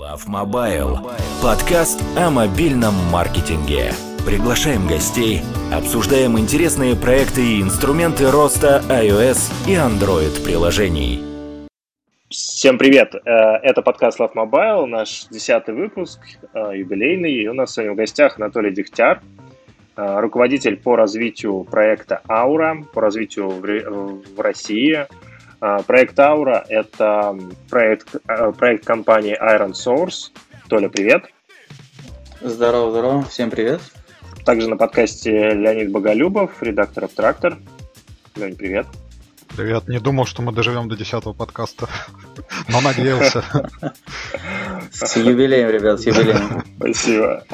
Love Mobile. Подкаст о мобильном маркетинге. Приглашаем гостей, обсуждаем интересные проекты и инструменты роста iOS и Android приложений. Всем привет! Э, это подкаст Love Mobile, наш десятый выпуск, э, юбилейный. И у нас сегодня в гостях Анатолий Дегтяр, э, руководитель по развитию проекта Aura, по развитию в России. Проект Aura – это проект, проект компании Iron Source. Толя, привет! Здорово, здорово, всем привет! Также на подкасте Леонид Боголюбов, редактор Абтрактор. Лень, привет! Привет, не думал, что мы доживем до десятого подкаста, но надеялся. С юбилеем, ребят, с юбилеем. Спасибо.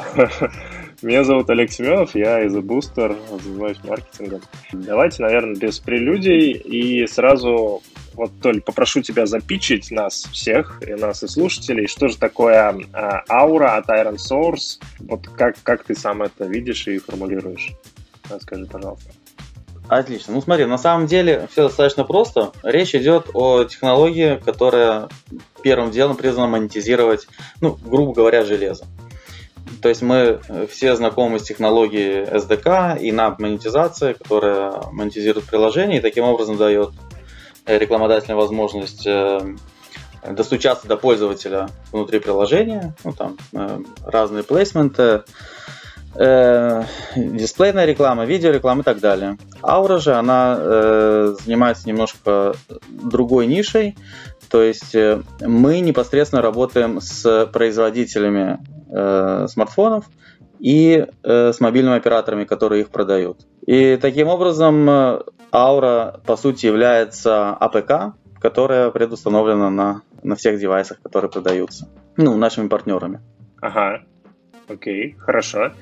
Меня зовут Олег Семенов, я из Booster, занимаюсь маркетингом. Давайте, наверное, без прелюдий и сразу, вот, Толь, попрошу тебя запичить нас всех, и нас и слушателей, что же такое а, аура от Iron Source, вот как, как ты сам это видишь и формулируешь? Расскажи, пожалуйста. Отлично. Ну смотри, на самом деле все достаточно просто. Речь идет о технологии, которая первым делом призвана монетизировать, ну, грубо говоря, железо. То есть мы все знакомы с технологией SDK и NAP монетизации, которая монетизирует приложение и таким образом дает рекламодателям возможность э, достучаться до пользователя внутри приложения, ну там э, разные плейсменты, э, дисплейная реклама, видеореклама и так далее. Аура же, она э, занимается немножко другой нишей, то есть э, мы непосредственно работаем с производителями э, смартфонов и э, с мобильными операторами, которые их продают. И таким образом э, Aura, по сути, является APK, которая предустановлена на, на всех девайсах, которые продаются. Ну, нашими партнерами. Ага, окей, хорошо.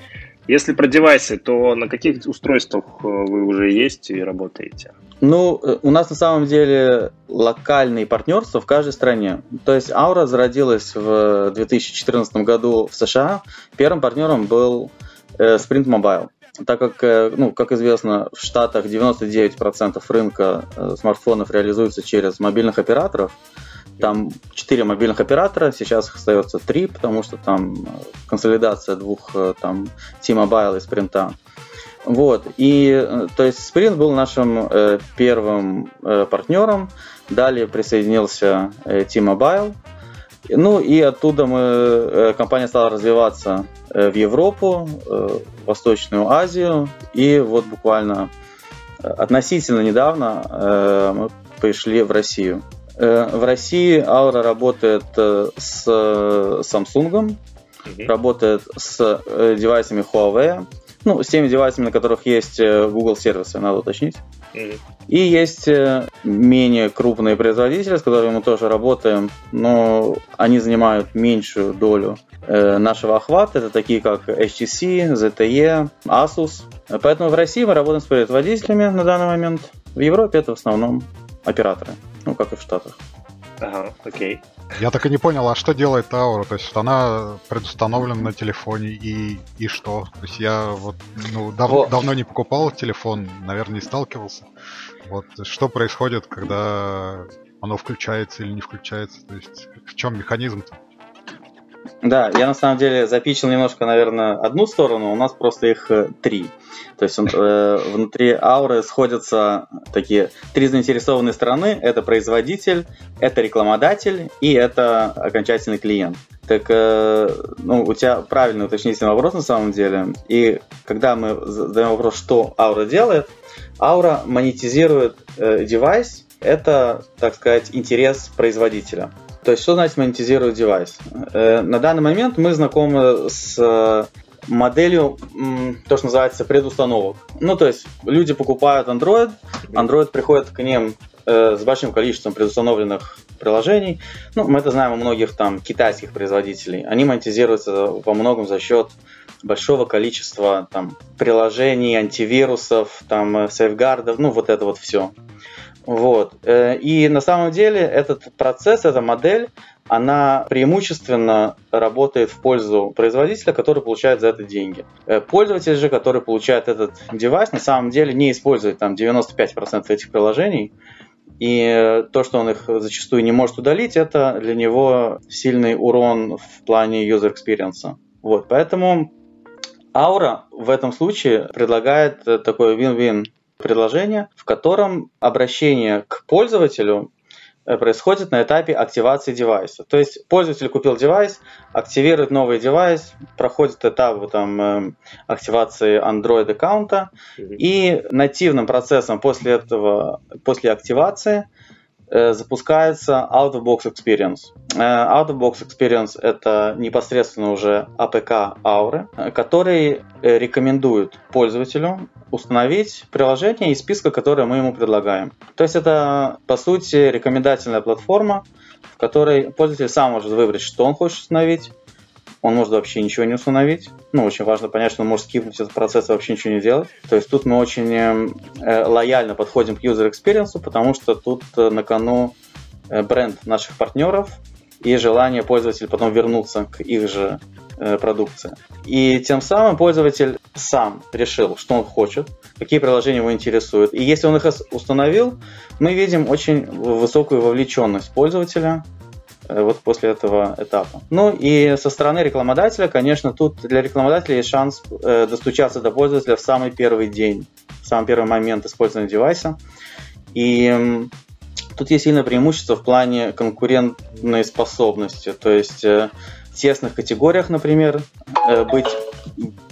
Если про девайсы, то на каких устройствах э, вы уже есть и работаете? Ну, э, у нас на самом деле локальные партнерства в каждой стране. То есть Aura зародилась в 2014 году в США. Первым партнером был э, Sprint Mobile. Так как, ну, как известно, в Штатах 99% рынка смартфонов реализуется через мобильных операторов, там четыре мобильных оператора, сейчас их остается три, потому что там э, консолидация двух э, там T-Mobile и Sprint. Вот, и э, то есть Sprint был нашим э, первым э, партнером, далее присоединился э, T-Mobile, ну и оттуда мы, э, компания стала развиваться э, в Европу, э, Восточную Азию, и вот буквально относительно недавно мы пришли в Россию. В России Aura работает с Samsung, mm-hmm. работает с девайсами Huawei, ну, с теми девайсами, на которых есть Google сервисы, надо уточнить. И есть менее крупные производители, с которыми мы тоже работаем, но они занимают меньшую долю нашего охвата. Это такие как HTC, ZTE, Asus. Поэтому в России мы работаем с производителями на данный момент. В Европе это в основном операторы ну, как и в Штатах. Ага, окей. Я так и не понял, а что делает Аура? То есть она предустановлена на телефоне и, и что? То есть я вот ну, дав, вот. давно не покупал телефон, наверное, не сталкивался. Вот что происходит, когда оно включается или не включается? То есть в чем механизм-то? Да, я на самом деле запичил немножко, наверное, одну сторону, у нас просто их э, три. То есть э, внутри ауры сходятся такие три заинтересованные стороны. Это производитель, это рекламодатель и это окончательный клиент. Так, э, ну, у тебя правильный уточнительный вопрос на самом деле. И когда мы задаем вопрос, что аура делает, аура монетизирует э, девайс, это, так сказать, интерес производителя. То есть, что значит монетизировать девайс? Э, на данный момент мы знакомы с э, моделью, то, что называется, предустановок. Ну, то есть, люди покупают Android, Android приходит к ним э, с большим количеством предустановленных приложений. Ну, мы это знаем у многих там китайских производителей. Они монетизируются во многом за счет большого количества там приложений, антивирусов, там сейфгардов, ну вот это вот все. Вот. Э, и на самом деле этот процесс, эта модель, она преимущественно работает в пользу производителя, который получает за это деньги. Э, пользователь же, который получает этот девайс, на самом деле не использует там 95% этих приложений, И то, что он их зачастую не может удалить, это для него сильный урон в плане user experience. Вот, поэтому Aura в этом случае предлагает такое win-win предложение, в котором обращение к пользователю Э, происходит на этапе активации девайса. То есть пользователь купил девайс, активирует новый девайс, проходит этап там, э, активации Android аккаунта, и нативным процессом после этого, после активации Э, запускается Out of Box Experience. Э, out of Box Experience это непосредственно уже APK Aura, который э, рекомендует пользователю установить приложение из списка, которое мы ему предлагаем. То есть это, по сути, рекомендательная платформа, в которой пользователь сам может выбрать, что он хочет установить, он может вообще ничего не установить. Ну, очень важно понять, что он может скипнуть этот процесс и вообще ничего не делать. То есть тут мы очень э, лояльно подходим к user experience, потому что тут э, на кону э, бренд наших партнеров и желание пользователя потом вернуться к их же э, продукции. И тем самым пользователь сам решил, что он хочет, какие приложения его интересуют. И если он их установил, мы видим очень высокую вовлеченность пользователя вот после этого этапа. Ну и со стороны рекламодателя, конечно, тут для рекламодателя есть шанс э, достучаться до пользователя в самый первый день, в самый первый момент использования девайса. И тут есть сильное преимущество в плане конкурентной способности. То есть э, в тесных категориях, например, быть,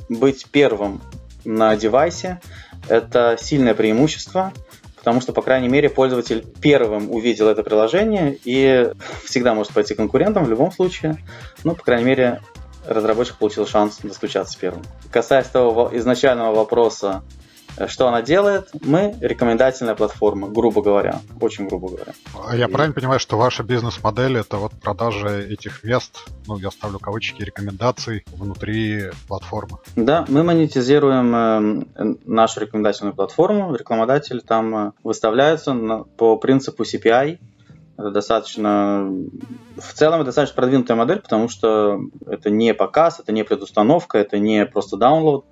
быть первым на девайсе – это сильное преимущество – потому что, по крайней мере, пользователь первым увидел это приложение и всегда может пойти конкурентом в любом случае. Ну, по крайней мере, разработчик получил шанс достучаться первым. Касаясь того изначального вопроса, что она делает? Мы рекомендательная платформа, грубо говоря, очень грубо говоря. А я и... правильно понимаю, что ваша бизнес-модель это вот продажа этих мест, ну я ставлю кавычки, рекомендаций внутри платформы? Да, мы монетизируем э, нашу рекомендательную платформу. Рекламодатель там э, выставляется по принципу CPI, это достаточно, в целом это достаточно продвинутая модель, потому что это не показ, это не предустановка, это не просто download,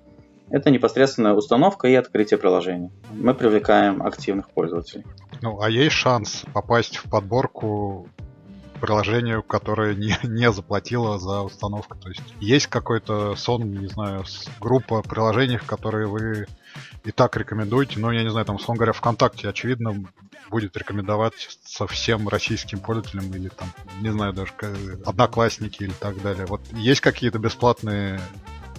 это непосредственная установка и открытие приложения. Мы привлекаем активных пользователей. Ну, а есть шанс попасть в подборку приложению, которое не, не заплатило за установку. То есть есть какой-то сон, не знаю, группа приложений, в которые вы и так рекомендуете. Ну, я не знаю, там, условно говоря, ВКонтакте, очевидно, будет рекомендовать со всем российским пользователям или там, не знаю, даже одноклассники или так далее. Вот есть какие-то бесплатные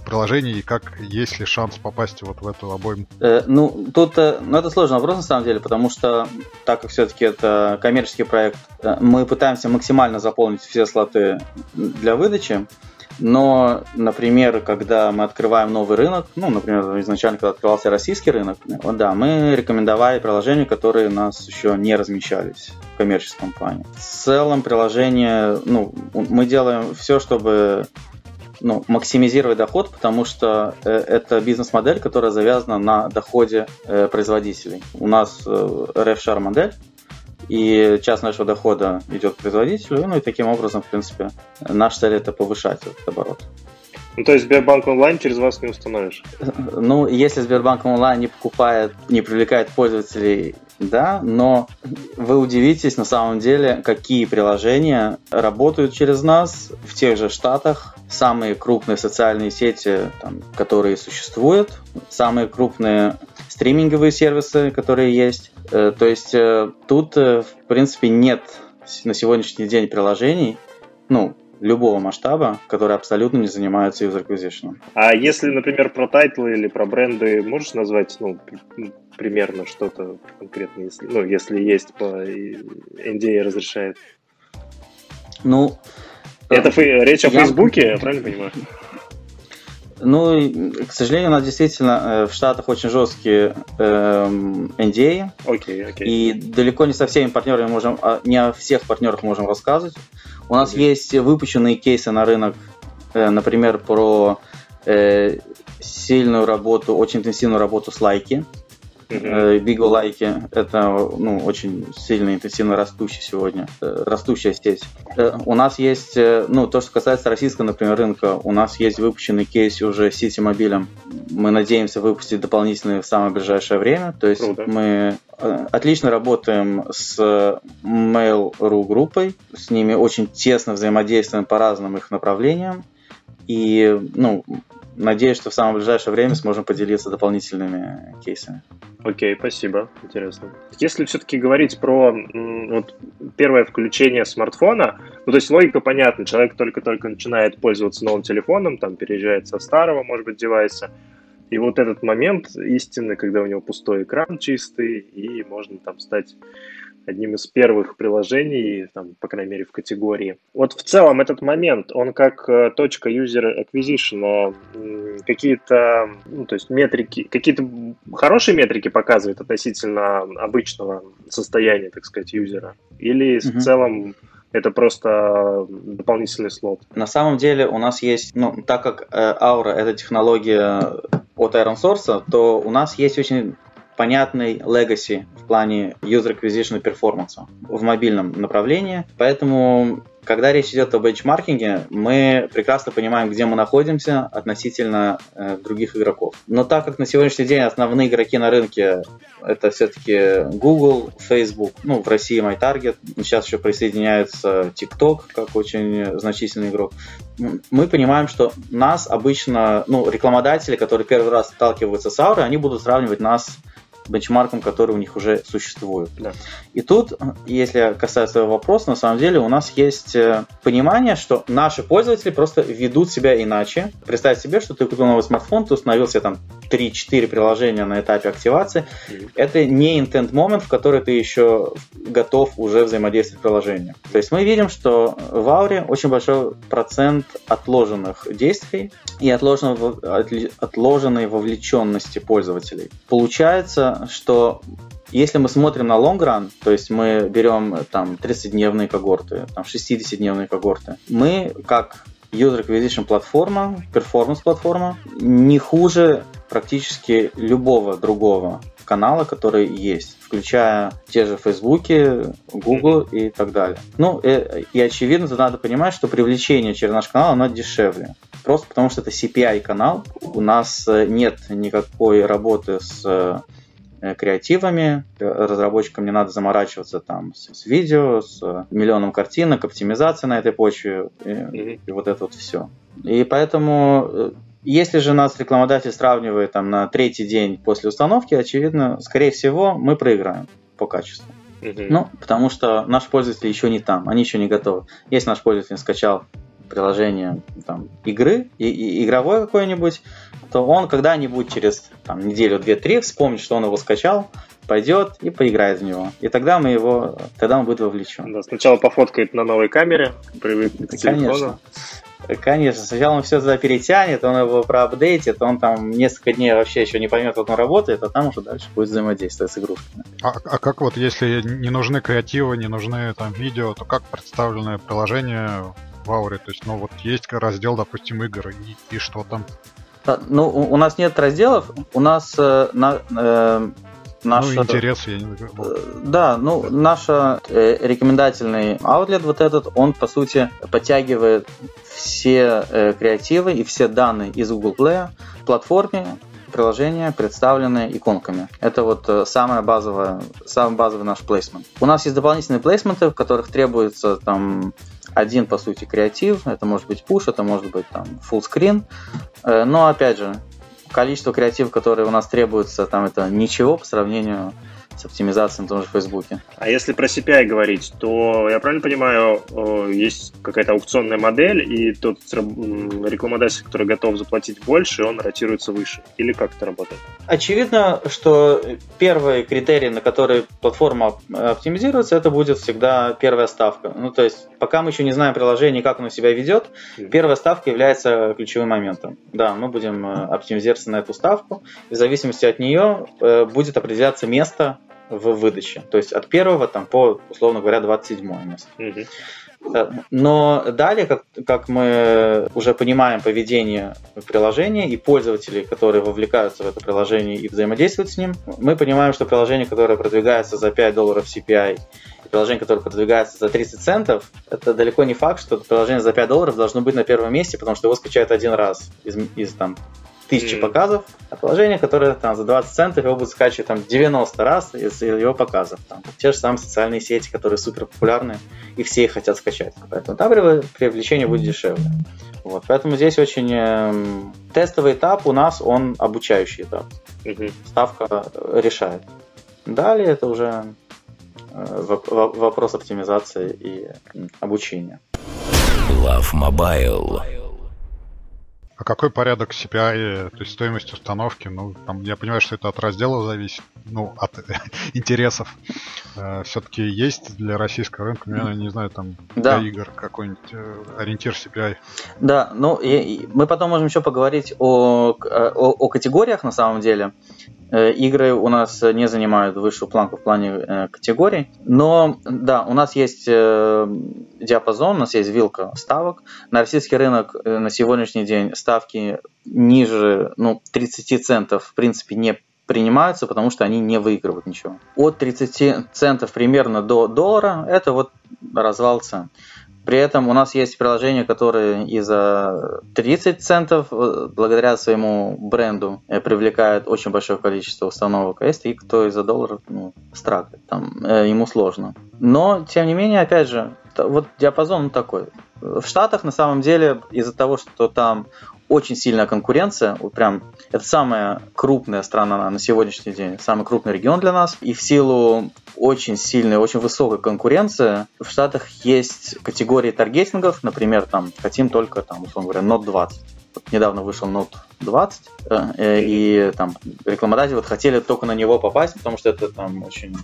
приложений как есть ли шанс попасть вот в эту обойму? Э, ну, тут э, ну, это сложный вопрос на самом деле, потому что так как все-таки это коммерческий проект, э, мы пытаемся максимально заполнить все слоты для выдачи. Но, например, когда мы открываем новый рынок, ну, например, изначально, когда открывался российский рынок, вот, да, мы рекомендовали приложения, которые у нас еще не размещались в коммерческом плане. В целом приложение, ну, мы делаем все, чтобы ну, максимизировать доход, потому что э, это бизнес-модель, которая завязана на доходе э, производителей. У нас э, RefShare модель, и часть нашего дохода идет к производителю, ну и таким образом, в принципе, наша цель это повышать этот оборот. Ну, то есть Сбербанк онлайн через вас не установишь? Ну, если Сбербанк онлайн не покупает, не привлекает пользователей да, но вы удивитесь на самом деле, какие приложения работают через нас в тех же штатах. Самые крупные социальные сети, там, которые существуют, самые крупные стриминговые сервисы, которые есть. Э, то есть э, тут, э, в принципе, нет на сегодняшний день приложений, ну, любого масштаба, которые абсолютно не занимаются user acquisition. А если, например, про title ы или про бренды, можешь назвать ну, примерно что-то конкретно, если, ну, если есть по NDA разрешает? Ну, это э, речь о я... Фейсбуке, я правильно понимаю? Ну, к сожалению, у нас действительно э, в Штатах очень жесткие э, NDA. Окей, окей. И далеко не со всеми партнерами можем, а, не о всех партнерах можем рассказывать. У нас есть выпущенные кейсы на рынок, э, например, про э, сильную работу, очень интенсивную работу с лайки. Uh-huh. Bigo лайки. Это ну, очень сильно интенсивно растущая сегодня, растущая сеть. У нас есть, ну, то, что касается российского, например, рынка, у нас есть выпущенный кейс уже с Мобилем. Мы надеемся выпустить дополнительные в самое ближайшее время. То есть Круто. мы отлично работаем с Mail.ru группой, с ними очень тесно взаимодействуем по разным их направлениям. И, ну, надеюсь, что в самое ближайшее время сможем поделиться дополнительными кейсами. Окей, okay, спасибо, интересно. Если все-таки говорить про вот, первое включение смартфона, ну, то есть логика понятна, человек только-только начинает пользоваться новым телефоном, там, переезжает со старого, может быть, девайса, и вот этот момент истины, когда у него пустой экран чистый, и можно там стать одним из первых приложений, там, по крайней мере, в категории. Вот в целом этот момент, он как э, точка user acquisition, какие-то, ну, то есть метрики, какие-то хорошие метрики показывает относительно обычного состояния, так сказать, юзера? Или mm-hmm. в целом это просто дополнительный слот. На самом деле у нас есть, ну, так как э, Aura это технология от Iron Source, то у нас есть очень понятный legacy в плане user acquisition и в мобильном направлении. Поэтому когда речь идет о бенчмаркинге, мы прекрасно понимаем, где мы находимся относительно э, других игроков. Но так как на сегодняшний день основные игроки на рынке это все-таки Google, Facebook, ну, в России MyTarget, сейчас еще присоединяется TikTok как очень значительный игрок. Мы понимаем, что нас обычно, ну, рекламодатели, которые первый раз сталкиваются с Aura, они будут сравнивать нас бенчмаркам, которые у них уже существуют. Да. И тут, если касается этого вопроса, на самом деле у нас есть э, понимание, что наши пользователи просто ведут себя иначе. Представь себе, что ты купил новый смартфон, ты установил себе там 3-4 приложения на этапе активации. Mm-hmm. Это не intent момент, в который ты еще готов уже взаимодействовать с приложением. То есть мы видим, что в Ауре очень большой процент отложенных действий и отложенной, отложенной вовлеченности пользователей. Получается, что если мы смотрим на long run, то есть мы берем там 30-дневные когорты, там 60-дневные когорты, мы как user acquisition платформа, performance платформа, не хуже практически любого другого канала, который есть, включая те же Facebook, Google и так далее. Ну, и, э, и очевидно, тут надо понимать, что привлечение через наш канал, оно дешевле. Просто потому что это CPI канал, у нас э, нет никакой работы с Э, креативами. Разработчикам не надо заморачиваться там с, с видео, с миллионом картинок, оптимизация на этой почве и, mm-hmm. и вот это вот все. И поэтому, э, если же нас рекламодатель сравнивает там на третий день после установки, очевидно, скорее всего, мы проиграем по качеству. Mm-hmm. Ну, потому что наши пользователи еще не там, они еще не готовы. Если наш пользователь скачал приложение там, игры, и, и, игровое какое-нибудь, то он когда-нибудь через там, неделю, две, три вспомнит, что он его скачал, пойдет и поиграет в него. И тогда мы его, тогда он будет вовлечен. Да, сначала пофоткает на новой камере, привыкнет к телефону. Конечно. Конечно, сначала он все туда перетянет, он его проапдейтит, он там несколько дней вообще еще не поймет, как он работает, а там уже дальше будет взаимодействовать с игрушками. А, а как вот, если не нужны креативы, не нужны там видео, то как представленное приложение в Ауре? То есть, ну вот есть раздел, допустим, игр, и, и что там? Ну, у нас нет разделов, у нас э, на, э, наш... Ну, интерес, я не знаю. Э, да, ну, наш э, рекомендательный аутлет вот этот, он, по сути, подтягивает все э, креативы и все данные из Google Play платформе, приложения, представленные иконками. Это вот э, самая базовая, самый базовый наш плейсмент. У нас есть дополнительные плейсменты, в которых требуется там один, по сути, креатив. Это может быть push, это может быть там full screen. Э, но, опять же, количество креативов, которые у нас требуется, там это ничего по сравнению с оптимизацией на том же Фейсбуке. А если про CPI говорить, то я правильно понимаю, есть какая-то аукционная модель, и тот рекламодатель, который готов заплатить больше, он ротируется выше? Или как это работает? Очевидно, что первый критерий, на который платформа оптимизируется, это будет всегда первая ставка. Ну, то есть, пока мы еще не знаем приложение, как оно себя ведет, первая ставка является ключевым моментом. Да, мы будем э, оптимизироваться на эту ставку, и в зависимости от нее э, будет определяться место в выдаче. То есть от первого там, по, условно говоря, 27 место. Угу. Но далее, как, как мы уже понимаем поведение приложения и пользователей, которые вовлекаются в это приложение и взаимодействуют с ним, мы понимаем, что приложение, которое продвигается за 5 долларов CPI, и приложение, которое продвигается за 30 центов, это далеко не факт, что приложение за 5 долларов должно быть на первом месте, потому что его скачают один раз из, из там, тысячи mm. показов, а приложение, которое там за 20 центов его будет скачивать там 90 раз из его показов. Там, те же самые социальные сети, которые супер популярны, и все их хотят скачать. Поэтому там привлечение будет дешевле. Вот, поэтому здесь очень э, тестовый этап у нас, он обучающий этап. Mm-hmm. Ставка решает. Далее это уже э, вопрос оптимизации и обучения. Love Mobile. А какой порядок CPI, то есть стоимость установки? Ну, там, я понимаю, что это от раздела зависит, ну, от интересов. Э, Все-таки есть для российского рынка, ну, я не знаю, там, да. для игр какой-нибудь э, ориентир CPI? Да, ну, и, и мы потом можем еще поговорить о, о, о категориях на самом деле. Э, игры у нас не занимают высшую планку в плане э, категорий, но да, у нас есть э, диапазон, у нас есть вилка ставок. На российский рынок на сегодняшний день ставки ниже ну, 30 центов в принципе не принимаются, потому что они не выигрывают ничего. От 30 центов примерно до доллара это вот развал цен. При этом у нас есть приложения, которые и за 30 центов, э, благодаря своему бренду, э, привлекают очень большое количество установок. А есть и кто и за доллар ну, стракает, там э, ему сложно. Но, тем не менее, опять же, вот диапазон такой. В Штатах, на самом деле, из-за того, что там очень сильная конкуренция. Вот прям это самая крупная страна на сегодняшний день, самый крупный регион для нас. И в силу очень сильной, очень высокой конкуренции в Штатах есть категории таргетингов, например, там хотим только, там, условно говоря, Note 20. Недавно вышел Note 20, э, э, и там рекламодатели вот хотели только на него попасть, потому что это там очень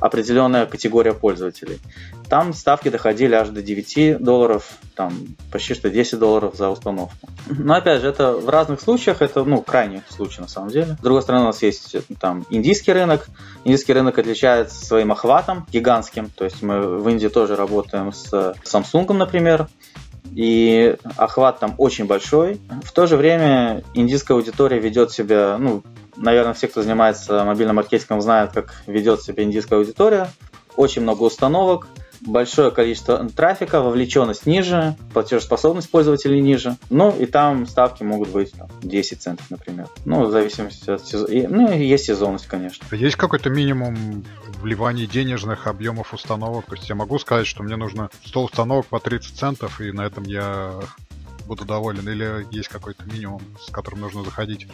определенная категория пользователей. Там ставки доходили аж до 9 долларов, там почти что 10 долларов за установку. Но опять же, это в разных случаях, это ну, крайний случай на самом деле. С другой стороны, у нас есть там индийский рынок. Индийский рынок отличается своим охватом гигантским. То есть мы в Индии тоже работаем с Samsung, например, и охват там очень большой. В то же время индийская аудитория ведет себя, ну, наверное, все, кто занимается мобильным маркетингом, знают, как ведет себя индийская аудитория. Очень много установок, большое количество трафика, вовлеченность ниже, платежеспособность пользователей ниже. Ну, и там ставки могут быть там, 10 центов, например. Ну, в зависимости от сезона. Ну, и есть сезонность, конечно. Есть какой-то минимум вливания денежных объемов установок? То есть я могу сказать, что мне нужно 100 установок по 30 центов, и на этом я буду доволен, или есть какой-то минимум, с которым нужно заходить?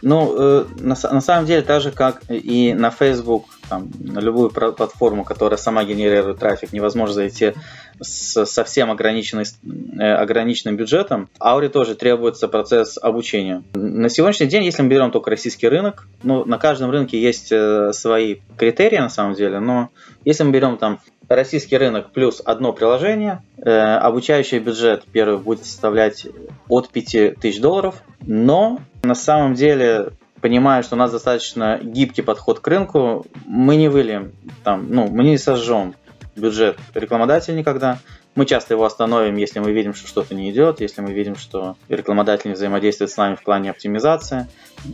Ну, э, на, на самом деле, так же, как и на Facebook, там, на любую платформу, которая сама генерирует трафик, невозможно зайти с совсем э, ограниченным бюджетом. Ауре тоже требуется процесс обучения. На сегодняшний день, если мы берем только российский рынок, ну, на каждом рынке есть э, свои критерии, на самом деле, но если мы берем там российский рынок плюс одно приложение. Э, обучающий бюджет первый будет составлять от 5000 долларов. Но на самом деле, понимая, что у нас достаточно гибкий подход к рынку, мы не выльем, там, ну, мы не сожжем бюджет рекламодателя никогда. Мы часто его остановим, если мы видим, что что-то не идет, если мы видим, что рекламодатель не взаимодействует с нами в плане оптимизации,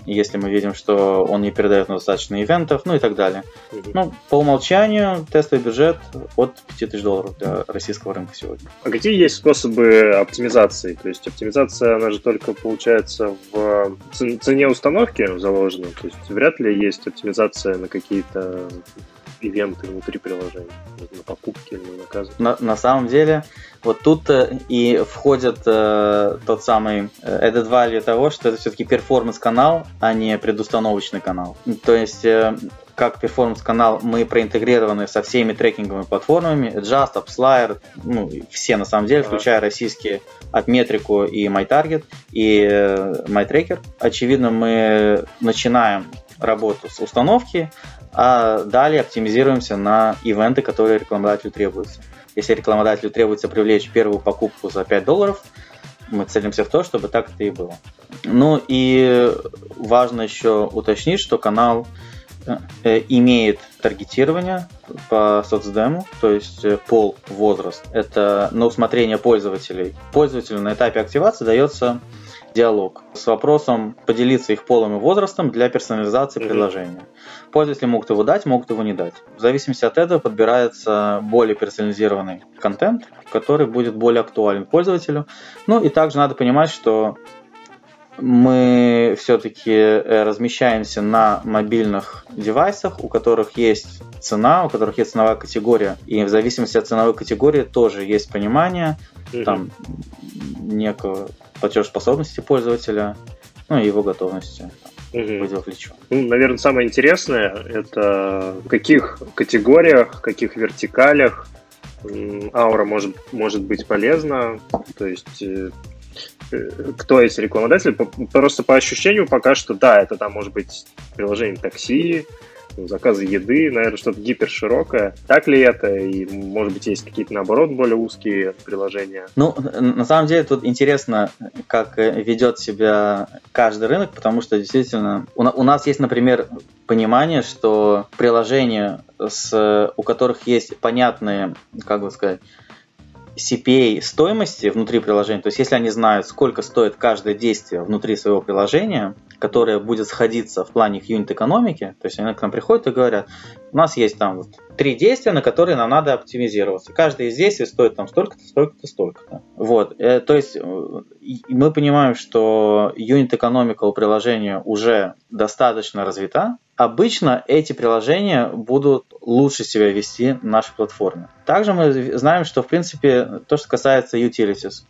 если мы видим, что он не передает нам достаточно ивентов, ну и так далее. Угу. Ну, по умолчанию тестовый бюджет от 5000 долларов для российского рынка сегодня. А какие есть способы оптимизации? То есть оптимизация, она же только получается в цене установки заложена, то есть вряд ли есть оптимизация на какие-то event ы внутри приложения, на покупки или на заказы. На, на самом деле, вот тут э, и входит э, тот самый э, added value того, что это все-таки performance-канал, а не предустановочный канал. То есть э, как performance-канал мы проинтегрированы со всеми трекинговыми платформами, Adjust, AppsFlyer, ну, все на самом деле, включая российские AppМетрику и MyTarget и э, MyTracker. Очевидно, мы начинаем работу с установки, а далее оптимизируемся на ивенты, которые рекламодателю требуются. Если рекламодателю требуется привлечь первую покупку за 5 долларов, мы целимся в то, чтобы так это и было. Ну и важно еще уточнить, что канал э, имеет таргетирование, по соцдему, то есть э, пол, возраст. Это на усмотрение пользователей. Пользователю на этапе активации дается диалог с вопросом поделиться их полом и возрастом для персонализации mm-hmm. приложения. Пользователи могут его дать, могут его не дать. В зависимости от этого подбирается более персонализированный контент, который будет более актуален пользователю. Ну и также надо понимать, что мы все-таки э, размещаемся на мобильных девайсах, у которых есть цена, у которых есть ценовая категория. И в зависимости от ценовой категории тоже есть понимание mm-hmm. там некого платежеспособности пользователя, ну и его готовности быть вовлечен. Ну, наверное, самое интересное это в каких категориях, в каких вертикалях аура может, может быть полезна. То есть э, э, кто есть рекламодатель, просто по ощущению пока что да, это там может быть приложение такси, заказы еды, наверное, что-то гиперширокое. Так ли это? И, может быть, есть какие-то, наоборот, более узкие приложения? Ну, на самом деле, тут интересно, как ведет себя каждый рынок, потому что действительно у, у нас есть, например, понимание, что приложения, с, у которых есть понятные, как бы сказать, CPA стоимости внутри приложения, то есть если они знают, сколько стоит каждое действие внутри своего приложения, которое будет сходиться в плане их юнит-экономики, то есть они к нам приходят и говорят, у нас есть там вот три действия, на которые нам надо оптимизироваться. Каждое из действий стоит там столько-то, столько-то, столько-то. Вот, э, то есть э, мы понимаем, что юнит-экономика у приложения уже достаточно развита, Обычно эти приложения будут лучше себя вести на нашей платформе. Также мы знаем, что, в принципе, то, что касается utilities,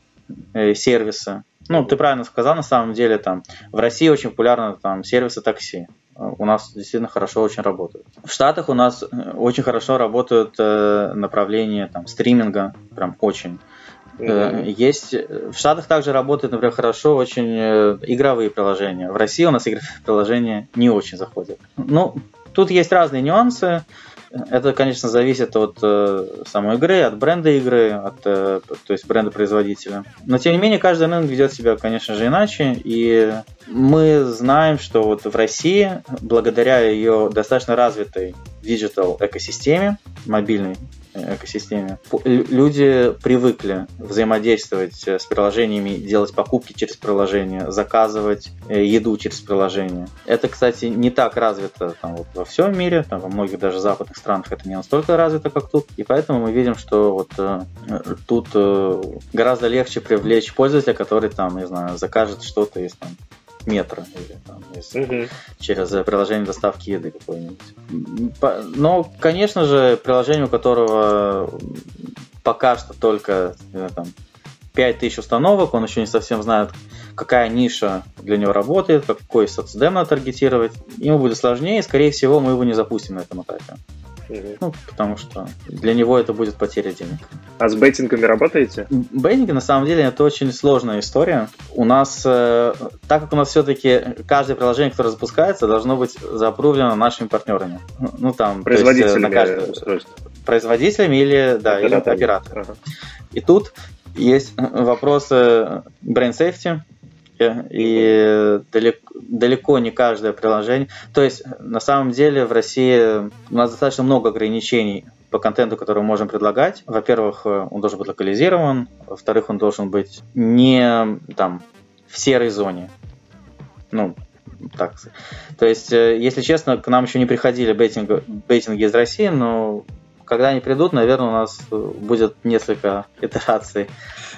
э, сервиса, ну, ты правильно сказал, на самом деле, там, в России очень популярны там сервисы такси. У нас действительно хорошо очень работают. В Штатах у нас э, очень хорошо работают э, направления там, стриминга, прям очень. Mm-hmm. Есть в Штатах также работают, например, хорошо очень э, игровые приложения. В России у нас игровые приложения не очень заходят. Ну, тут есть разные нюансы. Это, конечно, зависит от э, самой игры, от бренда игры, от, э, то есть бренда производителя. Но тем не менее, каждый рынок ведет себя, конечно же, иначе. И мы знаем, что вот в России, благодаря ее достаточно развитой digital экосистеме, мобильной экосистеме. Люди привыкли взаимодействовать с приложениями, делать покупки через приложение, заказывать э, еду через приложение. Это, кстати, не так развито там, вот, во всем мире, там, во многих даже западных странах это не настолько развито, как тут. И поэтому мы видим, что вот э, тут э, гораздо легче привлечь пользователя, который там, не знаю, закажет что-то из там метро или там, если, угу. через приложение доставки еды какой-нибудь. Но, конечно же, приложение, у которого пока что только знаю, там, 5000 установок, он еще не совсем знает, какая ниша для него работает, какой соцдем надо таргетировать. Ему будет сложнее, и, скорее всего, мы его не запустим на этом этапе. Угу. Ну, потому что для него это будет потеря денег. А с бейтингами работаете? Бейтинги, на самом деле, это очень сложная история. У нас, э, так как у нас все-таки каждое приложение, которое запускается, должно быть запрувлено нашими партнерами. Ну, там, Производителями есть, на каждое... устройств. Производителями или, да, или операторами. Ага. И тут есть вопросы бренд safety, и далеко, далеко не каждое приложение. То есть, на самом деле, в России у нас достаточно много ограничений по контенту, который мы можем предлагать. Во-первых, он должен быть локализирован. Во-вторых, он должен быть не там в серой зоне. Ну, так. То есть, э, если честно, к нам еще не приходили бейтинг, бейтинги из России, но когда они придут, наверное, у нас будет несколько итераций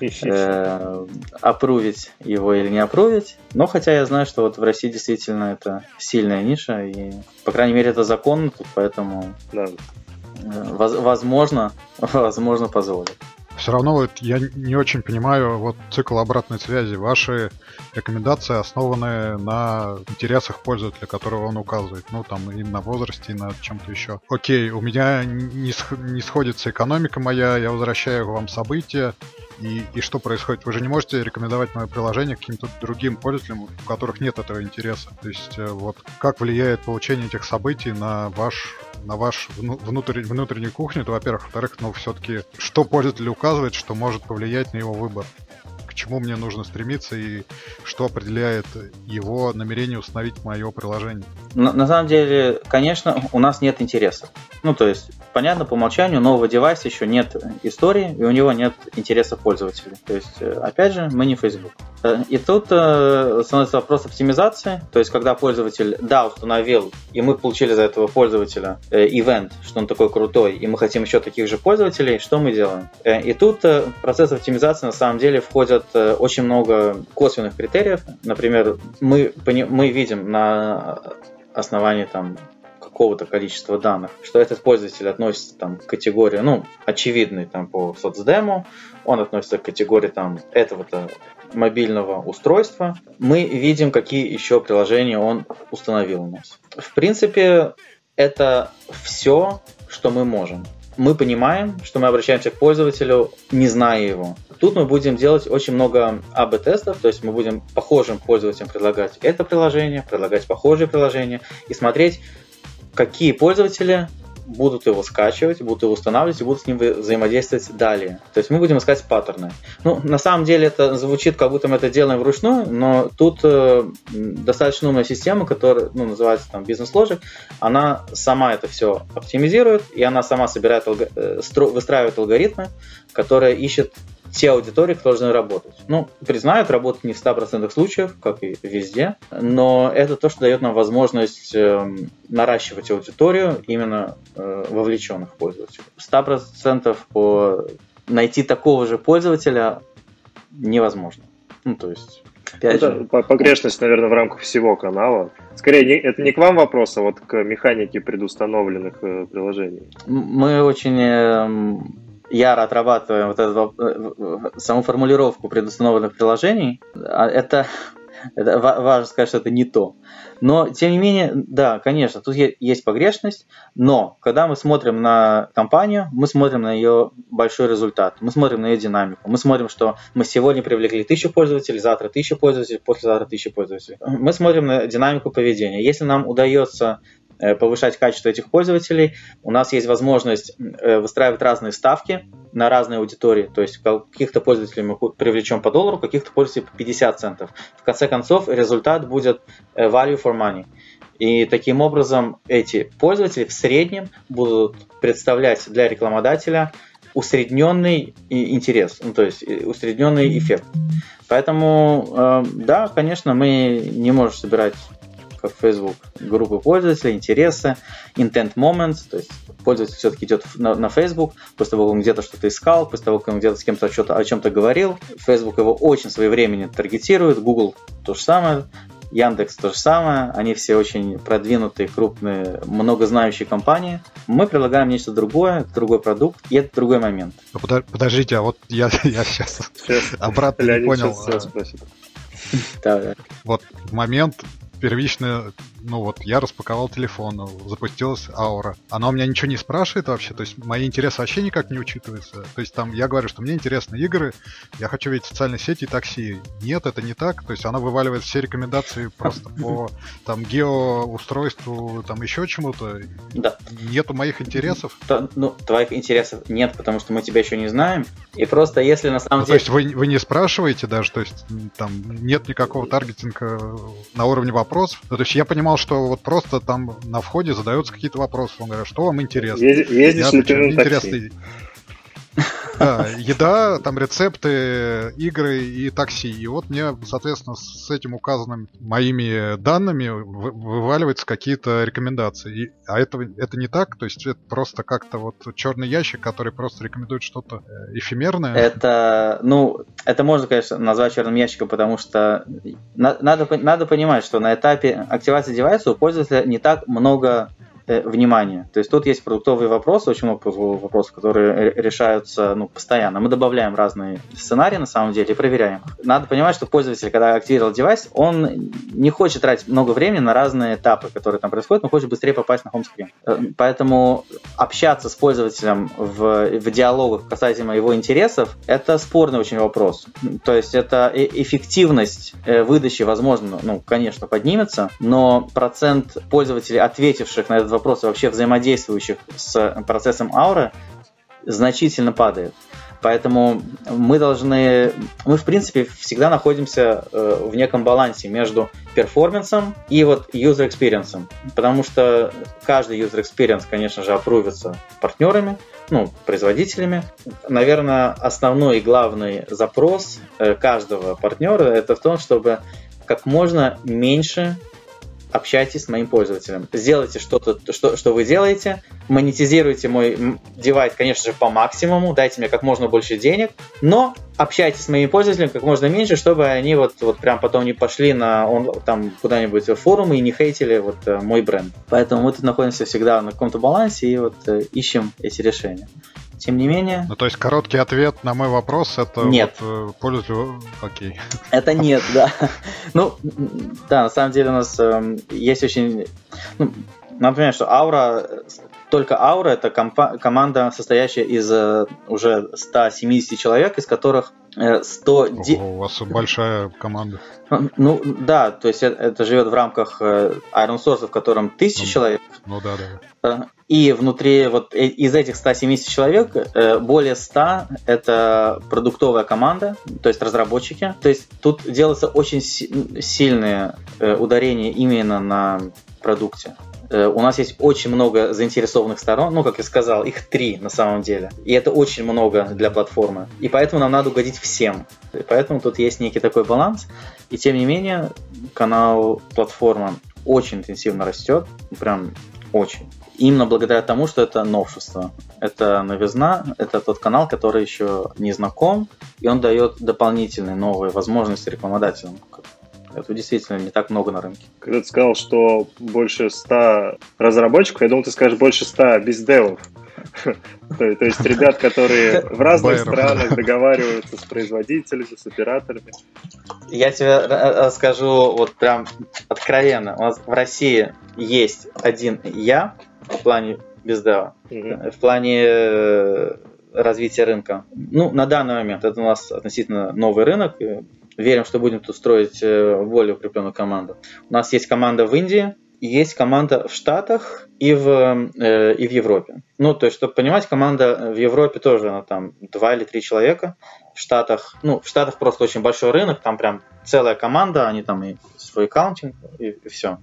э, опрувить его или не опрувить. Но хотя я знаю, что вот в России действительно это сильная ниша, и, по крайней мере, это законно, поэтому да. э, возможно, возможно, позволит. Все равно вот я не очень понимаю вот цикл обратной связи. Ваши рекомендации основаны на интересах пользователя, которого он указывает. Ну, там и на возрасте, и на чем-то еще. Окей, у меня не, сходится экономика моя, я возвращаю вам события, и, и что происходит? Вы же не можете рекомендовать мое приложение каким-то другим пользователям, у которых нет этого интереса. То есть, э, вот как влияет получение этих событий на ваш на ваш внутрь, внутреннюю кухню, это во-первых. Во-вторых, ну, все-таки, что пользователь указывает, что может повлиять на его выбор чему мне нужно стремиться и что определяет его намерение установить мое приложение. На, на самом деле, конечно, у нас нет интереса. Ну, то есть, понятно, по умолчанию нового девайса еще нет истории, и у него нет интереса пользователей. То есть, э, опять же, мы не Facebook. Э, и тут э, становится вопрос оптимизации, то есть, когда пользователь, да, установил, и мы получили за этого пользователя э, ивент, что он такой крутой, и мы хотим еще таких же пользователей, что мы делаем? Э, и тут э, процесс оптимизации на самом деле входят э, очень много косвенных критериев. Например, мы, мы видим на основании там какого-то количества данных, что этот пользователь относится там, к категории, ну, очевидный там по соцдему, он относится к категории там этого-то мобильного устройства, мы видим, какие еще приложения он установил у нас. В принципе, это все, что мы можем. Мы понимаем, что мы обращаемся к пользователю, не зная его. Тут мы будем делать очень много АБ-тестов, то есть мы будем похожим пользователям предлагать это приложение, предлагать похожие приложения и смотреть, какие пользователи будут его скачивать, будут его устанавливать и будут с ним взаимодействовать далее. То есть мы будем искать паттерны. Ну, на самом деле это звучит, как будто мы это делаем вручную, но тут э, достаточно умная система, которая ну, называется там бизнес Logic, она сама это все оптимизирует, и она сама собирает, э, выстраивает алгоритмы, которые ищут те аудитории, кто должны работать. Ну, признают, работать не в 100% случаев, как и везде, но это то, что дает нам возможность э, наращивать аудиторию именно э, вовлеченных пользователей. 100% по найти такого же пользователя невозможно. Ну, то есть это погрешность, наверное, в рамках всего канала. Скорее, не, это не к вам вопрос, а вот к механике предустановленных э, приложений. Мы очень э, яро отрабатываем вот эту э, саму формулировку предустановленных приложений, а это, это важно сказать, что это не то. Но, тем не менее, да, конечно, тут есть погрешность, но когда мы смотрим на компанию, мы смотрим на ее большой результат, мы смотрим на ее динамику, мы смотрим, что мы сегодня привлекли тысячу пользователей, завтра тысячу пользователей, послезавтра тысячу пользователей. Мы смотрим на динамику поведения. Если нам удается повышать качество этих пользователей. У нас есть возможность э, выстраивать разные ставки на разные аудитории. То есть каких-то пользователей мы привлечем по доллару, каких-то пользователей по 50 центов. В конце концов, результат будет э, value for money. И таким образом эти пользователи в среднем будут представлять для рекламодателя усредненный интерес, ну, то есть усредненный эффект. Поэтому, да, конечно, мы не можем собирать как Facebook, группы пользователей, интересы, intent moments, то есть пользователь все-таки идет на, на Facebook, после того, как он где-то что-то искал, после того, как он где-то с кем-то что-то, о чем-то говорил. Facebook его очень своевременно таргетирует, Google то же самое, Яндекс то же самое, они все очень продвинутые, крупные, многознающие компании. Мы предлагаем нечто другое, другой продукт, и это другой момент. Подождите, а вот я, я сейчас обратно не понял. Вот в момент первично, ну вот, я распаковал телефон, запустилась аура. Она у меня ничего не спрашивает вообще, то есть мои интересы вообще никак не учитываются. То есть там я говорю, что мне интересны игры, я хочу видеть социальные сети и такси. Нет, это не так. То есть она вываливает все рекомендации просто по там геоустройству, там еще чему-то. Да. Нету моих интересов. То, ну, твоих интересов нет, потому что мы тебя еще не знаем. И просто если на самом ну, деле... То есть вы, вы не спрашиваете даже, то есть там нет никакого таргетинга на уровне вопроса вопросов. Ну, то есть я понимал, что вот просто там на входе задаются какие-то вопросы. Он говорит, что вам интересно? Ездишь ли ты на такси? Да, еда, там рецепты, игры и такси. И вот мне, соответственно, с этим указанными моими данными вываливаются какие-то рекомендации. И, а это, это не так? То есть это просто как-то вот черный ящик, который просто рекомендует что-то э, эфемерное? Это, ну, это можно, конечно, назвать черным ящиком, потому что надо, надо понимать, что на этапе активации девайса у пользователя не так много внимание. То есть тут есть продуктовые вопросы, очень много вопросов, которые решаются ну, постоянно. Мы добавляем разные сценарии на самом деле и проверяем. Надо понимать, что пользователь, когда активировал девайс, он не хочет тратить много времени на разные этапы, которые там происходят, но хочет быстрее попасть на хомскрин. Э, поэтому общаться с пользователем в, в диалогах касательно его интересов, это спорный очень вопрос. То есть это эффективность э, выдачи, возможно, ну, конечно, поднимется, но процент пользователей, ответивших на этот вопрос, вопросы вообще взаимодействующих с процессом ауры значительно падает. Поэтому мы должны, мы в принципе всегда находимся э, в неком балансе между перформансом и вот user experience. Потому что каждый user experience, конечно же, опрувится партнерами, ну, производителями. Наверное, основной и главный запрос э, каждого партнера это в том, чтобы как можно меньше общайтесь с моим пользователем. Сделайте что-то, что, что вы делаете, монетизируйте мой девайс, конечно же, по максимуму, дайте мне как можно больше денег, но общайтесь с моими пользователями как можно меньше, чтобы они вот, вот прям потом не пошли на он, там куда-нибудь форумы и не хейтили вот э, мой бренд. Поэтому мы тут находимся всегда на каком-то балансе и вот э, ищем эти решения. Тем не менее... Ну, то есть короткий ответ на мой вопрос это нет. Вот, э, пользователь... Окей. Это нет, да. Ну, да, на самом деле у нас э, есть очень... Ну, надо понимать, что Аура только Аура это компа- команда, состоящая из э, уже 170 человек, из которых 100... Ого, у вас большая команда. Ну да, то есть это, это живет в рамках э, Iron Source, в котором тысячи ну, человек. Ну да, да. И внутри вот э, из этих 170 человек более 100 это продуктовая команда, то есть разработчики. То есть тут делается очень сильное ударение именно на продукте. Э, у нас есть очень много заинтересованных сторон, ну, как я сказал, их три на самом деле. И это очень много для платформы. И поэтому нам надо угодить всем. И поэтому тут есть некий такой баланс. И тем не менее, канал платформа очень интенсивно растет, прям очень. Именно благодаря тому, что это новшество. Это новизна, это тот канал, который еще не знаком, и он дает дополнительные новые возможности рекламодателям, это действительно не так много на рынке. Когда ты сказал, что больше 100 разработчиков, я думал, ты скажешь больше 100 бездевов. То есть ребят, которые в разных странах договариваются с производителями, с операторами. Я тебе расскажу вот прям откровенно. У нас в России есть один я в плане бездева, в плане э, развития рынка. Ну, на данный момент это у нас относительно новый рынок, верим, что будем тут строить э, более укрепленную команду. У нас есть команда в Индии, есть команда в Штатах и в, э, и в Европе. Ну, то есть, чтобы понимать, команда в Европе тоже, она там два или три человека. В Штатах, ну, в Штатах просто очень большой рынок, там прям целая команда, они там и свой аккаунтинг, и, и все.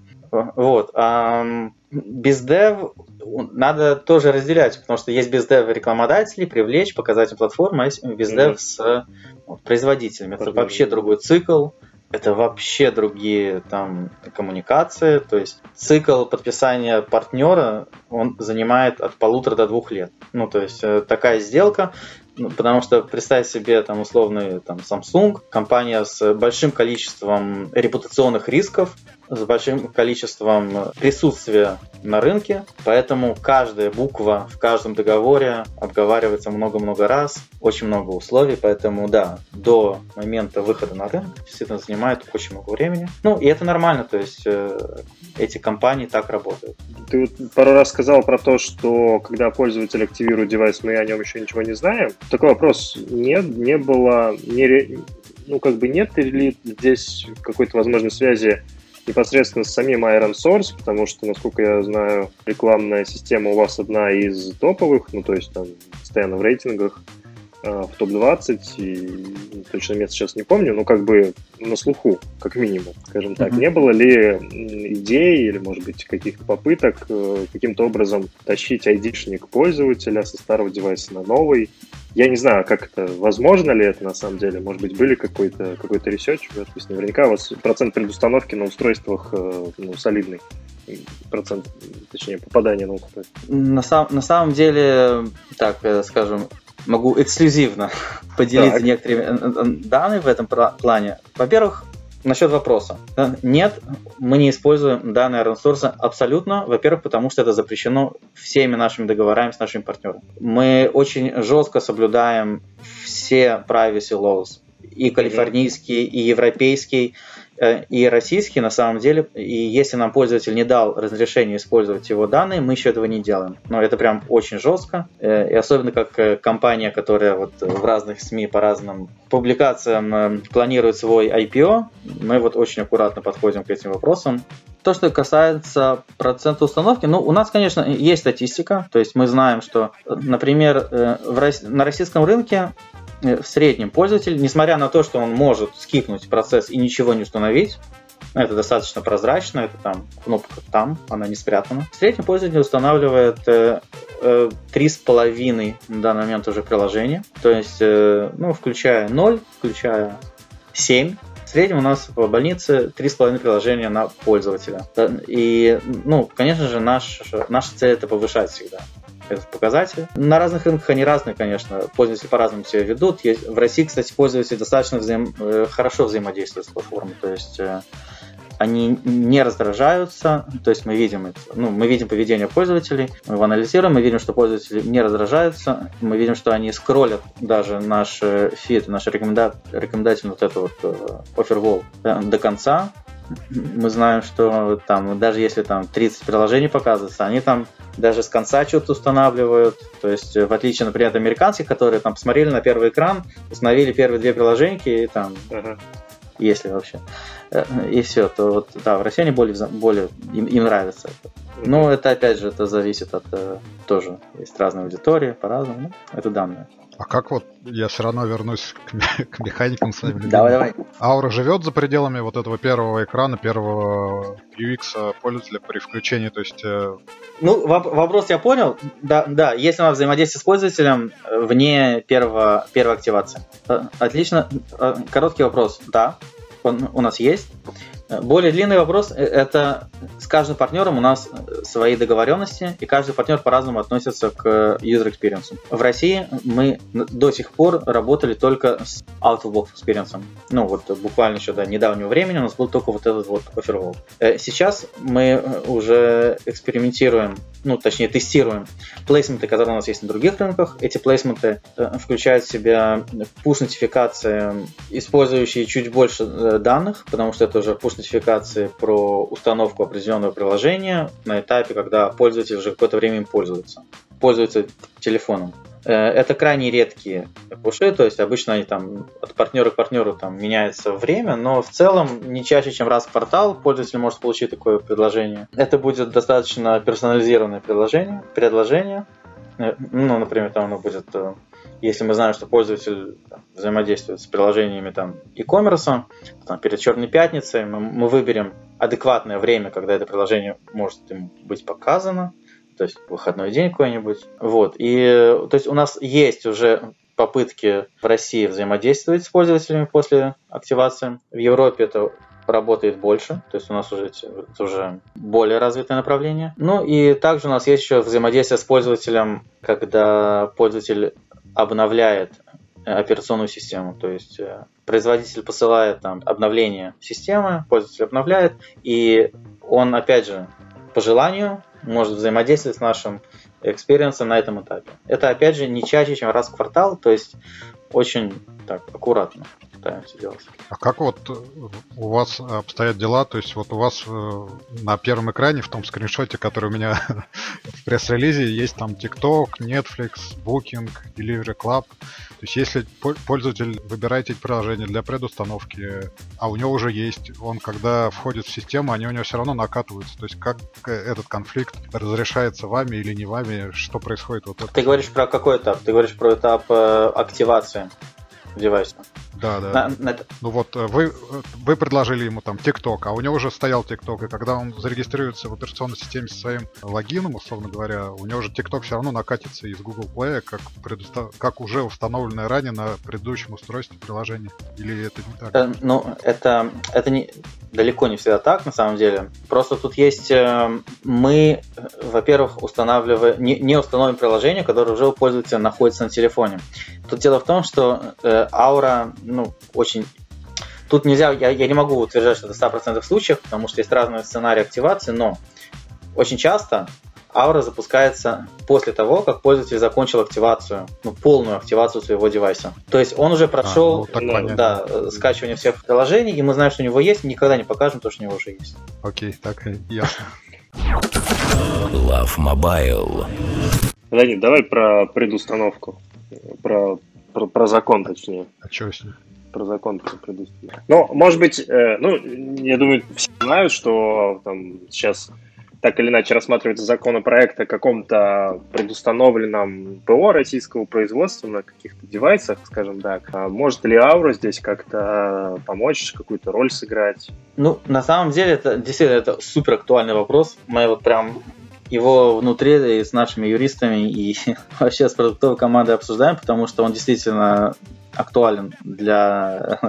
Вот. А бездев надо тоже разделять, потому что есть бездев рекламодателей, привлечь, показать им платформу, а есть бездев mm-hmm. с вот, производителями. Это вообще другой цикл, это вообще другие там коммуникации. То есть цикл подписания партнера, он занимает от полутора до двух лет. Ну, то есть э, такая сделка, ну, потому что представь себе там условный там, Samsung, компания с большим количеством репутационных рисков, с большим количеством присутствия на рынке, поэтому каждая буква в каждом договоре обговаривается много-много раз, очень много условий, поэтому да, до момента выхода на рынок действительно занимает очень много времени. Ну и это нормально, то есть э, эти компании так работают. Ты вот пару раз сказал про то, что когда пользователь активирует девайс, мы о нем еще ничего не знаем. Такой вопрос. Нет, не было, не, ну как бы нет ли здесь какой-то возможной связи непосредственно с самим Iron Source, потому что, насколько я знаю, рекламная система у вас одна из топовых, ну, то есть там постоянно в рейтингах, а, в топ-20, и точно место сейчас не помню, но как бы на слуху, как минимум, скажем так. Mm-hmm. Не было ли идей или, может быть, каких-то попыток э, каким-то образом тащить ID шник пользователя со старого девайса на новый, я не знаю, как это, возможно ли это на самом деле. Может быть, были какой-то какой то research, то есть наверняка у вас процент предустановки на устройствах э, ну, солидный процент, точнее, попадания на устройство. На, сам, на самом деле, так э, скажем, могу эксклюзивно поделиться так. некоторыми э, данными в этом плане. Во-первых, Насчет вопроса. Нет, мы не используем данные open source абсолютно. Во-первых, потому что это запрещено всеми нашими договорами с нашими партнерами. Мы очень жестко соблюдаем все privacy laws. И калифорнийский, и европейский. Э, и российский на самом деле, и если нам пользователь не дал разрешение использовать его данные, мы еще этого не делаем. Но это прям очень жестко, э, и особенно как э, компания, которая вот в разных СМИ по разным публикациям планирует свой IPO, мы вот очень аккуратно подходим к этим вопросам. то, что касается процента установки, ну, у нас, конечно, есть статистика, то есть мы знаем, что, например, в, на российском рынке в среднем пользователь, несмотря на то, что он может скипнуть процесс и ничего не установить, это достаточно прозрачно, это там кнопка там, она не спрятана. В среднем пользователь устанавливает э, э, три с половиной на данный момент уже приложения, то есть, э, ну, включая 0, включая 7, в среднем у нас в больнице 3,5 приложения на пользователя. И, ну, конечно же, наш, наша цель это повышать всегда этот показатель. На разных рынках они разные, конечно. Пользователи по-разному себя ведут. Есть, в России, кстати, пользователи достаточно взаим, хорошо взаимодействуют с платформой. То есть они не раздражаются, то есть мы видим, ну, мы видим поведение пользователей, мы его анализируем, мы видим, что пользователи не раздражаются, мы видим, что они скроллят даже наш фид, наш рекоменда... рекомендательный вот этот вот э, да, до конца, мы знаем, что там, даже если там 30 приложений показывается, они там даже с конца что-то устанавливают. То есть, в отличие, например, от американцев, которые там посмотрели на первый экран, установили первые две приложения и там, uh-huh. если вообще. Э, и все, то вот, да, в России они более, более им, им нравится это. Но это, опять же, это зависит от, э, тоже, есть разные аудитории, по-разному, ну, это данные. А как вот, я все равно вернусь к, к механикам своим Давай, давай. Аура живет за пределами вот этого первого экрана, первого UX пользователя при включении, то есть... Э, ну, вопрос я понял. Да, да, если у нас взаимодействие с пользователем вне первого, первой активации. Отлично. Короткий вопрос. Да, он у нас есть. Более длинный вопрос – это с каждым партнером у нас свои договоренности, и каждый партнер по-разному относится к user experience. В России мы до сих пор работали только с out-of-box experience. Ну, вот буквально еще до недавнего времени у нас был только вот этот вот offer э, Сейчас мы уже экспериментируем, ну, точнее, тестируем плейсменты, которые у нас есть на других рынках. Эти плейсменты э, включают в себя push-нотификации, использующие чуть больше э, данных, потому что это уже push нотификации про установку определенного приложения на этапе, когда пользователь уже какое-то время им пользуется, пользуется телефоном. Э, это крайне редкие пуши, то есть обычно они там от партнера к партнеру там меняется время, но в целом не чаще, чем раз в квартал пользователь может получить такое предложение. Это будет достаточно персонализированное предложение, предложение. Э, ну, например, там оно будет э, если мы знаем, что пользователь там, взаимодействует с приложениями там e-commerce, там, перед Черной пятницей мы, мы выберем адекватное время, когда это приложение может им быть показано, то есть выходной день какой-нибудь. Вот. И то есть у нас есть уже попытки в России взаимодействовать с пользователями после активации. В Европе это работает больше, то есть у нас уже, это уже более развитое направление. Ну и также у нас есть еще взаимодействие с пользователем, когда пользователь обновляет э, операционную систему. То есть э, производитель посылает там обновление системы, пользователь обновляет, и он, опять же, по желанию может взаимодействовать с нашим experience ом на этом этапе. Это, опять же, не чаще, чем раз в квартал, то есть очень так аккуратно пытаемся делать. А как вот э, у вас обстоят дела? То есть вот у вас э, на первом экране, в том скриншоте, который у меня в пресс-релизе, есть там TikTok, Netflix, Booking, Delivery Club. То есть если пользователь выбирает эти приложения для предустановки, а у него уже есть, он когда входит в систему, они у него все равно накатываются. То есть как этот конфликт разрешается вами или не вами, что происходит? Вот это? Ты говоришь про какой этап? Ты говоришь про этап э, активации девайса. Да, да. На, на... Ну вот э, вы, вы предложили ему там TikTok, а у него уже стоял TikTok, и когда он зарегистрируется в операционной системе со своим логином, условно говоря, у него же TikTok все равно накатится из Google Play, как, предустав... как уже установленное ранее на предыдущем устройстве приложения. Или это не так? Э, ну, это, это не, далеко не всегда так, на самом деле. Просто тут есть... Э, мы, во-первых, устанавливаем... Не, не установим приложение, которое уже у пользователя находится на телефоне. Тут дело в том, что э, Aura ну, очень Тут нельзя, я, я не могу утверждать, что это 100% случаев, потому что есть разные сценарии активации, но очень часто Aura запускается после того, как пользователь закончил активацию, ну, полную активацию своего девайса. То есть он уже прошел а, ну, да, скачивание всех приложений, и мы знаем, что у него есть, никогда не покажем то, что у него уже есть. Окей, так ясно. Love Mobile. Леонид, давай про предустановку, про про, про закон, точнее. А что с ним? про закон предусмотрено. Но, может быть, э, ну, я думаю, все знают, что там сейчас так или иначе рассматривается законопроект о каком-то предустановленном ПО российского производства на каких-то девайсах, скажем так. А может ли Аура здесь как-то помочь, какую-то роль сыграть? Ну, на самом деле, это действительно это супер актуальный вопрос. Мы вот прям его внутри с нашими юристами и вообще с продуктовой командой обсуждаем, потому что он действительно актуален для,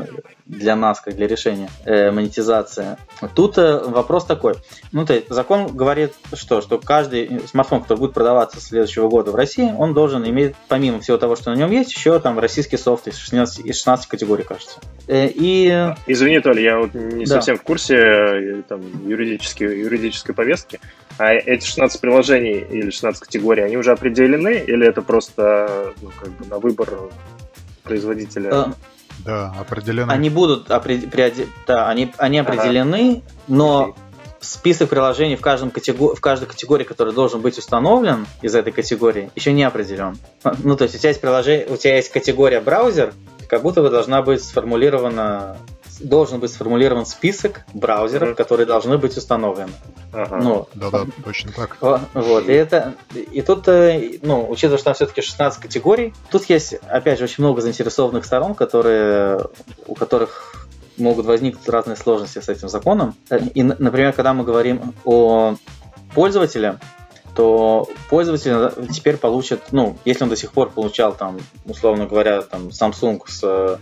для нас, как для решения э, монетизации. Тут э, вопрос такой. Ну, то есть закон говорит, что, что каждый смартфон, который будет продаваться с следующего года в России, он должен иметь, помимо всего того, что на нем есть, еще там российский софт из 16, из 16 категорий, кажется. Э, и... Извини, Толя, я вот не да. совсем в курсе э, там, юридической, юридической повестки. А эти 16 приложений или 16 категорий, они уже определены или это просто ну, как бы на выбор производителя. А, да, определены. Они будут опри... да, они, они определены, ага. но список приложений в, каждом категор... в каждой категории, который должен быть установлен из этой категории, еще не определен. Ну, то есть у тебя есть приложение, у тебя есть категория браузер, как будто бы должна быть сформулирована должен быть сформулирован список браузеров, mm-hmm. которые должны быть установлены. Ага. Ну, да-да, точно так. Вот, и это, и тут, э, ну, учитывая, что там все-таки 16 категорий, тут есть, опять же, очень много заинтересованных сторон, которые, у которых могут возникнуть разные сложности с этим законом. И, например, когда мы говорим о пользователе, то пользователь теперь получит, ну, если он до сих пор получал там, условно говоря, там Samsung с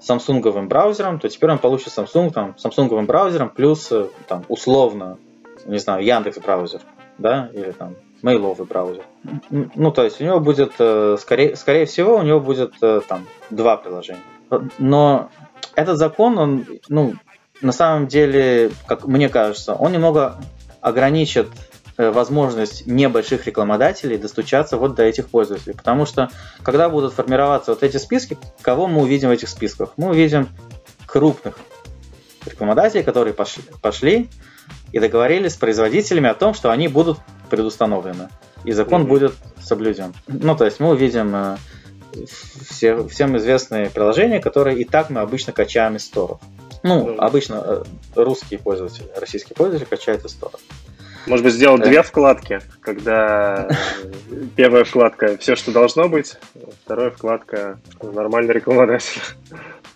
самсунговым браузером, то теперь он получит Samsung там, самсунговым браузером плюс э, там, условно, не знаю, Яндекс браузер, да, или там мейловый браузер. Ну, то есть у него будет, э, скорее, скорее всего, у него будет э, там два приложения. Но этот закон, он, ну, на самом деле, как мне кажется, он немного ограничит Э, возможность небольших рекламодателей достучаться вот до этих пользователей. Потому что, когда будут формироваться вот эти списки, кого мы увидим в этих списках? Мы увидим крупных рекламодателей, которые пошли, пошли и договорились с производителями о том, что они будут предустановлены. И закон mm-hmm. будет соблюден. Ну, то есть мы увидим э, все, всем известные приложения, которые и так мы обычно качаем из сторов. Ну, mm-hmm. обычно э, русские пользователи, российские пользователи качают из сторов. Может быть, сделать две вкладки, когда первая вкладка все, что должно быть, вторая вкладка нормальный рекламодатель.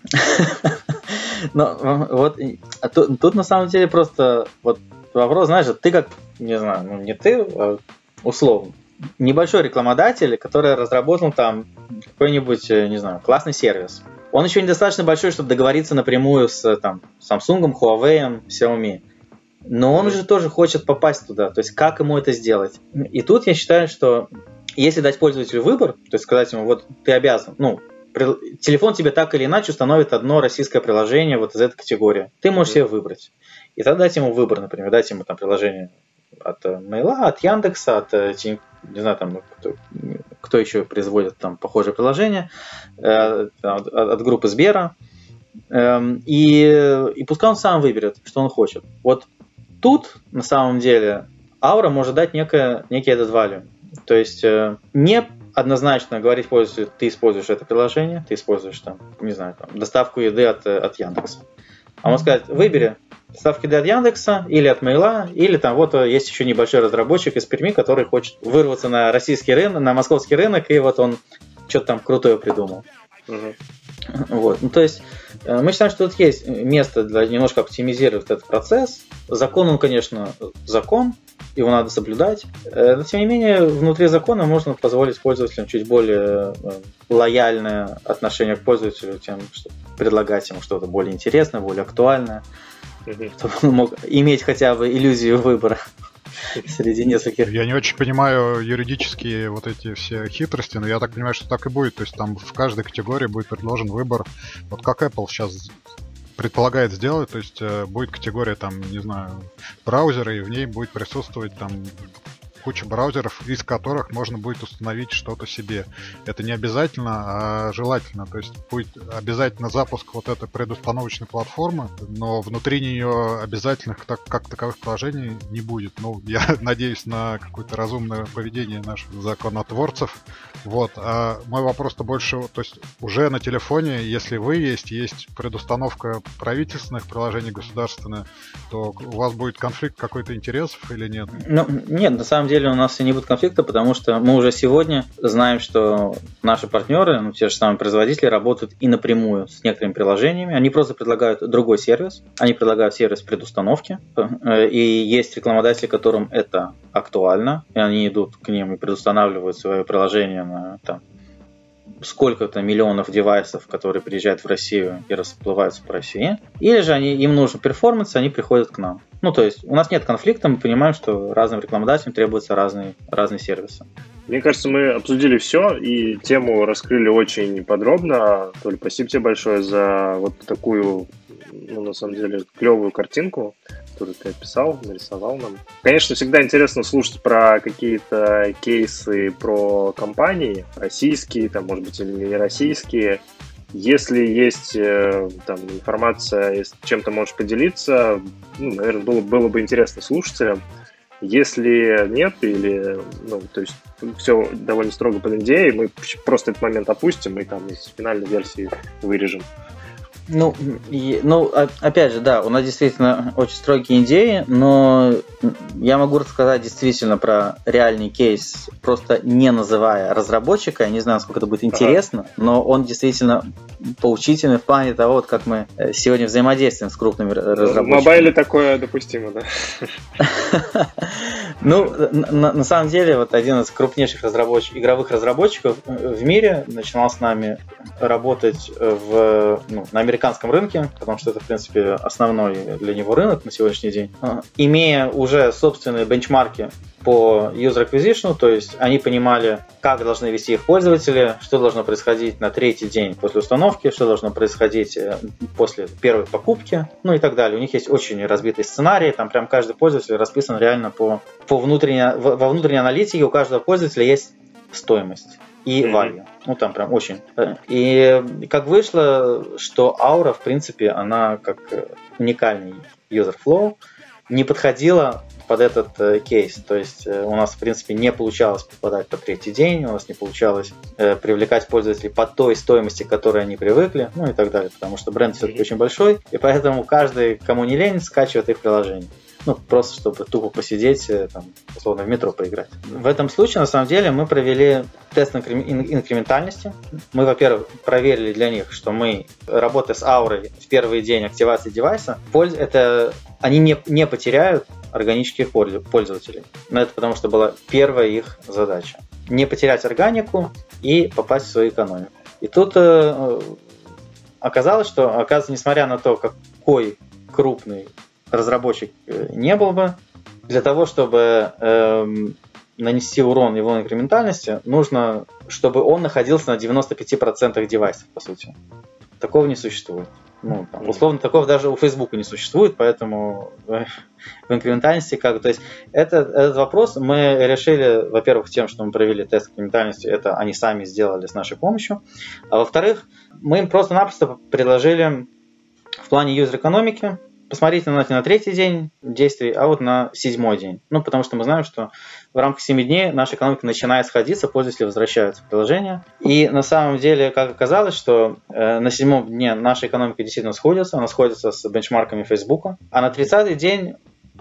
Ну, вот а тут, на самом деле просто вот вопрос, знаешь, ты как, не знаю, ну не ты, а условно, небольшой рекламодатель, который разработал там какой-нибудь, не знаю, классный сервис. Он еще недостаточно большой, чтобы договориться напрямую с там, Samsung, Huawei, Xiaomi. Но он же тоже хочет попасть туда. То есть как ему это сделать? И тут я считаю, что если дать пользователю выбор, то есть сказать ему, вот ты обязан, ну, телефон тебе так или иначе установит одно российское приложение вот из этой категории. Ты можешь себе выбрать. И тогда дать ему выбор, например, дать ему там приложение от Мейла, от Яндекса, от э, не знаю, там, кто, кто еще производит там похожее приложение, э, от, от группы Сбера. Эм, и, и пускай он сам выберет, что он хочет. Вот Тут, на самом деле, аура может дать некое, некий этот value. То есть э, не однозначно говорить пользователю, ты используешь это приложение, ты используешь там, не знаю, там, доставку еды от, от Яндекса. А можно сказать, выбери доставку еды от Яндекса или от Мейла, или там вот есть еще небольшой разработчик из Перми, который хочет вырваться на российский рынок, на московский рынок, и вот он что-то там крутое придумал. Угу. Вот. Ну, то есть э, мы считаем, что тут есть место для немножко оптимизировать этот процесс. Закон, он, конечно, закон, его надо соблюдать. Э, но, тем не менее, внутри закона можно позволить пользователям чуть более э, лояльное отношение к пользователю, тем, что предлагать ему что-то более интересное, более актуальное, чтобы он мог иметь хотя бы иллюзию выбора. среди нескольких. Я не очень понимаю юридические вот эти все хитрости, но я так понимаю, что так и будет. То есть там в каждой категории будет предложен выбор. Вот как Apple сейчас предполагает сделать, то есть э, будет категория там, не знаю, браузера, и в ней будет присутствовать там куча браузеров, из которых можно будет установить что-то себе. Это не обязательно, а желательно. То есть будет обязательно запуск вот этой предустановочной платформы, но внутри нее обязательных так, как таковых приложений не будет. Ну, я надеюсь на какое-то разумное поведение наших законотворцев. Вот. А мой вопрос-то больше, то есть уже на телефоне, если вы есть, есть предустановка правительственных приложений государственных, то у вас будет конфликт какой-то интересов или нет? Ну, нет, на самом деле у нас и не будет конфликта, потому что мы уже сегодня знаем, что наши партнеры, ну, те же самые производители, работают и напрямую с некоторыми приложениями. Они просто предлагают другой сервис. Они предлагают сервис предустановки. Э, и есть рекламодатели, которым это актуально, и они идут к ним и предустанавливают свое приложение на там, сколько-то миллионов девайсов, которые приезжают в Россию и расплываются по России, или же они, им нужен перформанс, они приходят к нам. Ну, то есть у нас нет конфликта, мы понимаем, что разным рекламодателям требуются разные, разные сервисы. Мне кажется, мы обсудили все и тему раскрыли очень подробно. Толь, спасибо тебе большое за вот такую, ну, на самом деле, клевую картинку который ты описал, нарисовал нам. Конечно, всегда интересно слушать про какие-то кейсы, про компании, российские, там, может быть, или не российские. Если есть э, там, информация, если чем-то можешь поделиться, ну, наверное, было, было бы интересно слушателям. Если нет, или, ну, то есть все довольно строго под NDA, мы просто этот момент опустим и там из финальной версии вырежем. Ну, и, ну, опять же, да, у нас действительно очень строгие идеи, но я могу рассказать действительно про реальный кейс, просто не называя разработчика. Я не знаю, насколько это будет интересно, ага. но он действительно поучительный в плане того, вот как мы э, сегодня взаимодействуем с крупными разработчиками. В мобайле такое допустимо, да? Ну, на самом деле, вот один из крупнейших игровых разработчиков э, в мире начинал с нами работать в, ну, на американском рынке, потому что это, в принципе, основной для него рынок на сегодняшний день. Имея уже собственные бенчмарки по user acquisition, то есть они понимали, как должны вести их пользователи, что должно происходить на третий день после установки, что должно происходить э, после первой покупки, ну и так далее. У них есть очень разбитый сценарий, там прям каждый пользователь расписан реально по, по внутренней, во внутренней аналитике у каждого пользователя есть стоимость и value. Ну, там прям очень. И как вышло, что Aura, в принципе, она как уникальный user flow, не подходила под этот э, кейс. То есть э, у нас, в принципе, не получалось попадать по третий день, у нас не получалось э, привлекать пользователей по той стоимости, к которой они привыкли, ну и так далее, потому что бренд все-таки очень большой, и поэтому каждый, кому не лень, скачивает их приложение. Ну, просто чтобы тупо посидеть, э, там, условно, в метро поиграть. В этом случае, на самом деле, мы провели тест инкрементальности. Мы, во-первых, проверили для них, что мы, работая с аурой в первый день активации девайса, это они не, не потеряют органических пользователей. Но это потому, что была первая их задача. Не потерять органику и попасть в свою экономику. И тут э, оказалось, что, оказывается, несмотря на то, какой крупный разработчик э, не был бы, для того, чтобы эм, нанести урон его инкрементальности, нужно, чтобы он находился на 95% девайсов, по сути. Такого не существует. Ну, там, условно, такого даже у Facebook не существует, поэтому в инкрементальности как... То есть это, этот вопрос мы решили, во-первых, тем, что мы провели тест инкрементальности, это они сами сделали с нашей помощью. А во-вторых, мы им просто-напросто предложили в плане юзер-экономики посмотрите на, на третий день действий, а вот на седьмой день. Ну, потому что мы знаем, что в рамках 7 дней наша экономика начинает сходиться, пользователи возвращаются в приложение. И на самом деле, как оказалось, что э, на седьмом дне наша экономика действительно сходится, она сходится с бенчмарками Facebook, а на 30-й день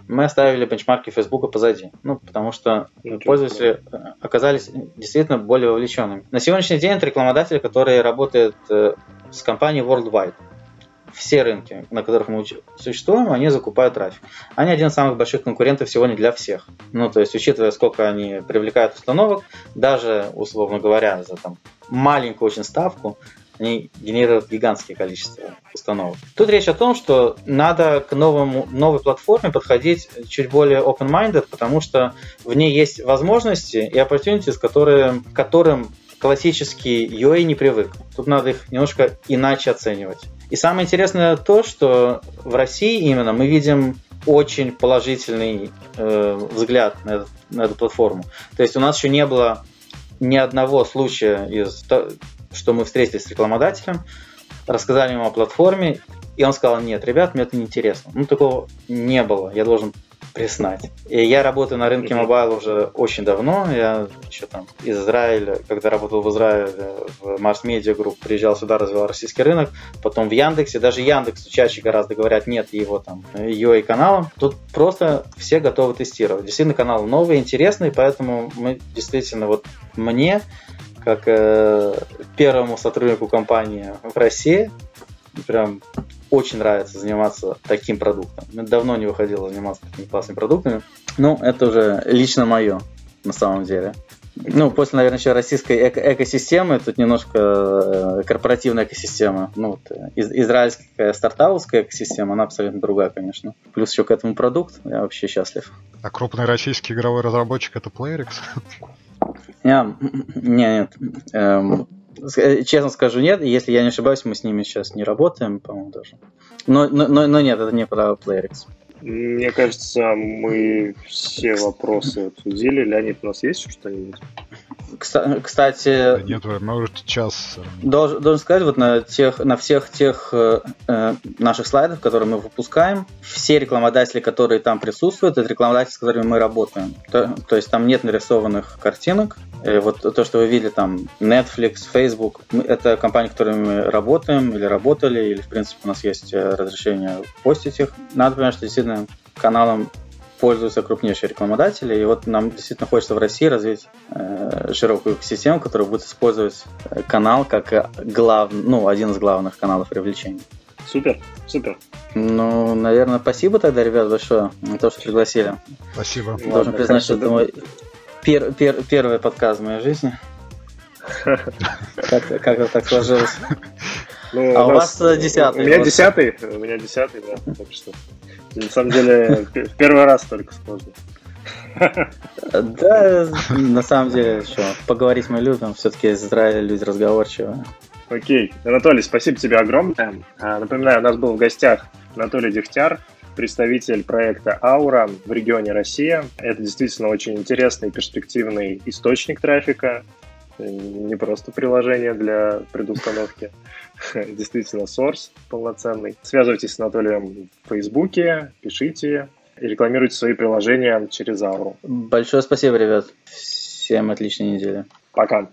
мы оставили бенчмарки Facebook позади. Ну, потому что ну, пользователи э, оказались действительно более вовлеченными. На сегодняшний день это рекламодатели, которые работают э, с компанией Worldwide все рынки, на которых мы существуем, они закупают трафик. Они один из самых больших конкурентов сегодня для всех. Ну, то есть, учитывая, сколько они привлекают установок, даже, условно говоря, за там, маленькую очень ставку, они генерируют гигантское количество установок. Тут речь о том, что надо к новому, новой платформе подходить чуть более open-minded, потому что в ней есть возможности и opportunities, которые, которым классический UA не привык. Тут надо их немножко иначе оценивать. И самое интересное то, что в России именно мы видим очень положительный э, взгляд на, этот, на эту платформу. То есть у нас еще не было ни одного случая, из, что мы встретились с рекламодателем, рассказали ему о платформе, и он сказал, нет, ребят, мне это не интересно. Ну, такого не было, я должен признать. И я работаю на рынке mobile уже очень давно. Я еще там из Израиля, когда работал в Израиле, в Mars Media Group, приезжал сюда, развивал российский рынок. Потом в Яндексе, даже Яндекс чаще гораздо говорят, нет его там ее и каналом. Тут просто все готовы тестировать. Действительно, канал новый, интересный, поэтому мы действительно, вот мне, как э, первому сотруднику компании в России, прям очень нравится заниматься таким продуктом. Давно не выходило заниматься такими классными продуктами. Ну, это уже лично мое, на самом деле. Ну, после, наверное, еще российской эко экосистемы, тут немножко э, корпоративная экосистема. Ну, вот, э, из израильская стартаповская экосистема, она абсолютно другая, конечно. Плюс еще к этому продукт, я вообще счастлив. А крупный российский игровой разработчик это PlayerX? Не, нет. Эм, Э, честно скажу, нет. Если я не ошибаюсь, мы с ними сейчас не работаем, по-моему, даже. Но, но, но нет, это не про PlayerX. Мне кажется, мы все вопросы обсудили. Леонид, у нас есть что-нибудь? Кстати, да нет, может час. Должен, должен сказать, вот на тех, на всех тех э, э, наших слайдах, которые мы выпускаем, все рекламодатели, которые там присутствуют, это рекламодатели, с которыми мы работаем. То, то есть там нет нарисованных картинок. И вот то, что вы видели там, Netflix, Facebook, это компании, с которыми мы работаем или работали, или в принципе у нас есть э, разрешение постить их. Надо понимать, что действительно каналом пользуются крупнейшие рекламодатели, и вот нам действительно хочется в России развить э, широкую систему, которая будет использовать э, канал как глав, ну, один из главных каналов привлечения. Супер, супер. Ну, наверное, спасибо тогда, ребят, большое за то, что пригласили. Спасибо. Должен Ладно, признать, что это мой пер, пер, первый подкаст в моей жизни. Как-то так сложилось. Ну, а у вас э, десятый. У меня десятый, у меня десятый, да, так что. На самом деле, первый раз только сложно. Да, на самом деле, что, поговорить мы любим, все-таки из Израиля люди разговорчивые. Окей. Анатолий, спасибо тебе огромное. А, напоминаю, у нас был в гостях Анатолий Дегтяр, представитель проекта Аура в регионе Россия. Это действительно очень интересный перспективный источник трафика, не просто приложение для предустановки. действительно source полноценный. Связывайтесь с Анатолием в Фейсбуке, пишите и рекламируйте свои приложения через Ауру. Большое спасибо, ребят. Всем отличной недели. Пока.